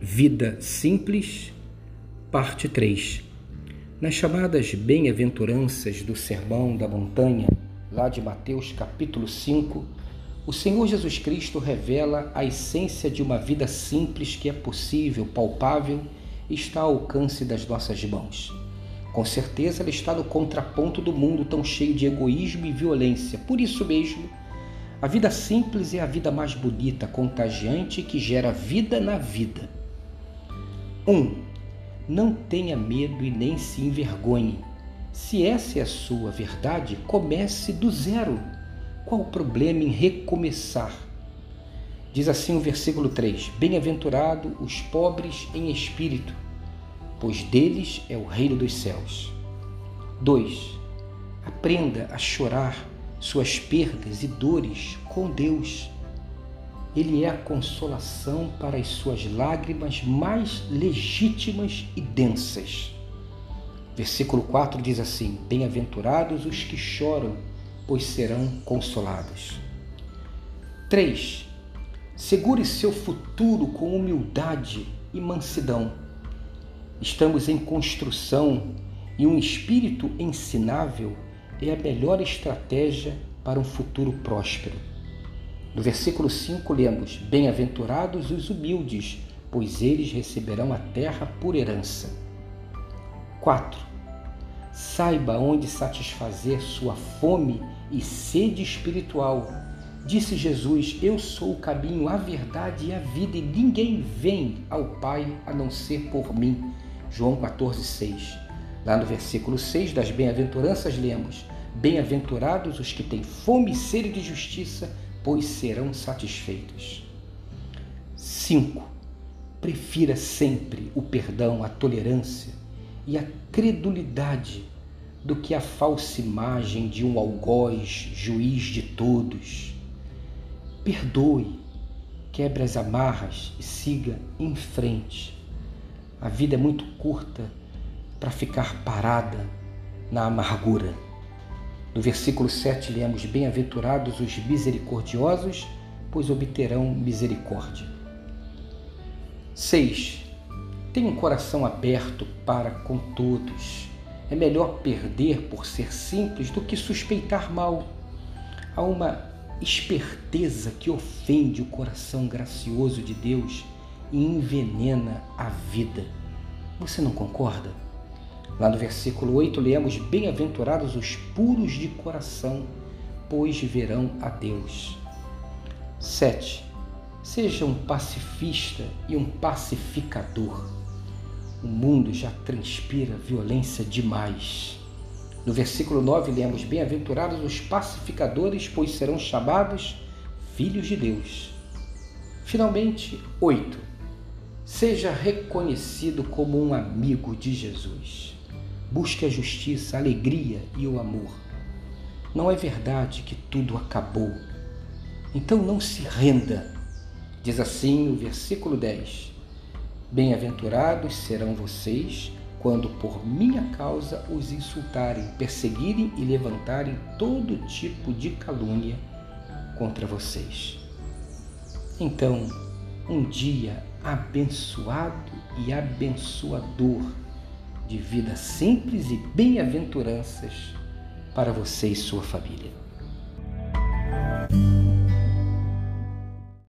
Vida Simples, parte 3. Nas chamadas bem-aventuranças do Sermão da Montanha, lá de Mateus capítulo 5, o Senhor Jesus Cristo revela a essência de uma vida simples que é possível, palpável e está ao alcance das nossas mãos. Com certeza ela está no contraponto do mundo tão cheio de egoísmo e violência. Por isso mesmo, a vida simples é a vida mais bonita, contagiante que gera vida na vida. 1. Um, não tenha medo e nem se envergonhe. Se essa é a sua verdade, comece do zero. Qual o problema em recomeçar? Diz assim o versículo 3: Bem-aventurado os pobres em espírito, pois deles é o reino dos céus. 2. Aprenda a chorar suas perdas e dores com Deus ele é a consolação para as suas lágrimas mais legítimas e densas. Versículo 4 diz assim: Bem-aventurados os que choram, pois serão consolados. 3. Segure seu futuro com humildade e mansidão. Estamos em construção e um espírito ensinável é a melhor estratégia para um futuro próspero. No versículo 5 lemos: Bem-aventurados os humildes, pois eles receberão a terra por herança. 4. Saiba onde satisfazer sua fome e sede espiritual. Disse Jesus: Eu sou o caminho, a verdade e a vida, e ninguém vem ao Pai a não ser por mim. João 14,6. Lá no versículo 6 das Bem-aventuranças lemos: Bem-aventurados os que têm fome e sede de justiça, pois serão satisfeitos. 5. Prefira sempre o perdão, a tolerância e a credulidade do que a falsa imagem de um algoz, juiz de todos. Perdoe, quebre as amarras e siga em frente. A vida é muito curta para ficar parada na amargura. No versículo 7 lemos: Bem-aventurados os misericordiosos, pois obterão misericórdia. 6. Tenha um coração aberto para com todos. É melhor perder por ser simples do que suspeitar mal. Há uma esperteza que ofende o coração gracioso de Deus e envenena a vida. Você não concorda? Lá no versículo 8 lemos: Bem-aventurados os puros de coração, pois verão a Deus. 7. Seja um pacifista e um pacificador. O mundo já transpira violência demais. No versículo 9 lemos: Bem-aventurados os pacificadores, pois serão chamados filhos de Deus. Finalmente, 8. Seja reconhecido como um amigo de Jesus. Busque a justiça, a alegria e o amor. Não é verdade que tudo acabou. Então não se renda. Diz assim o versículo 10: Bem-aventurados serão vocês quando por minha causa os insultarem, perseguirem e levantarem todo tipo de calúnia contra vocês. Então, um dia abençoado e abençoador de vida simples e bem-aventuranças para você e sua família.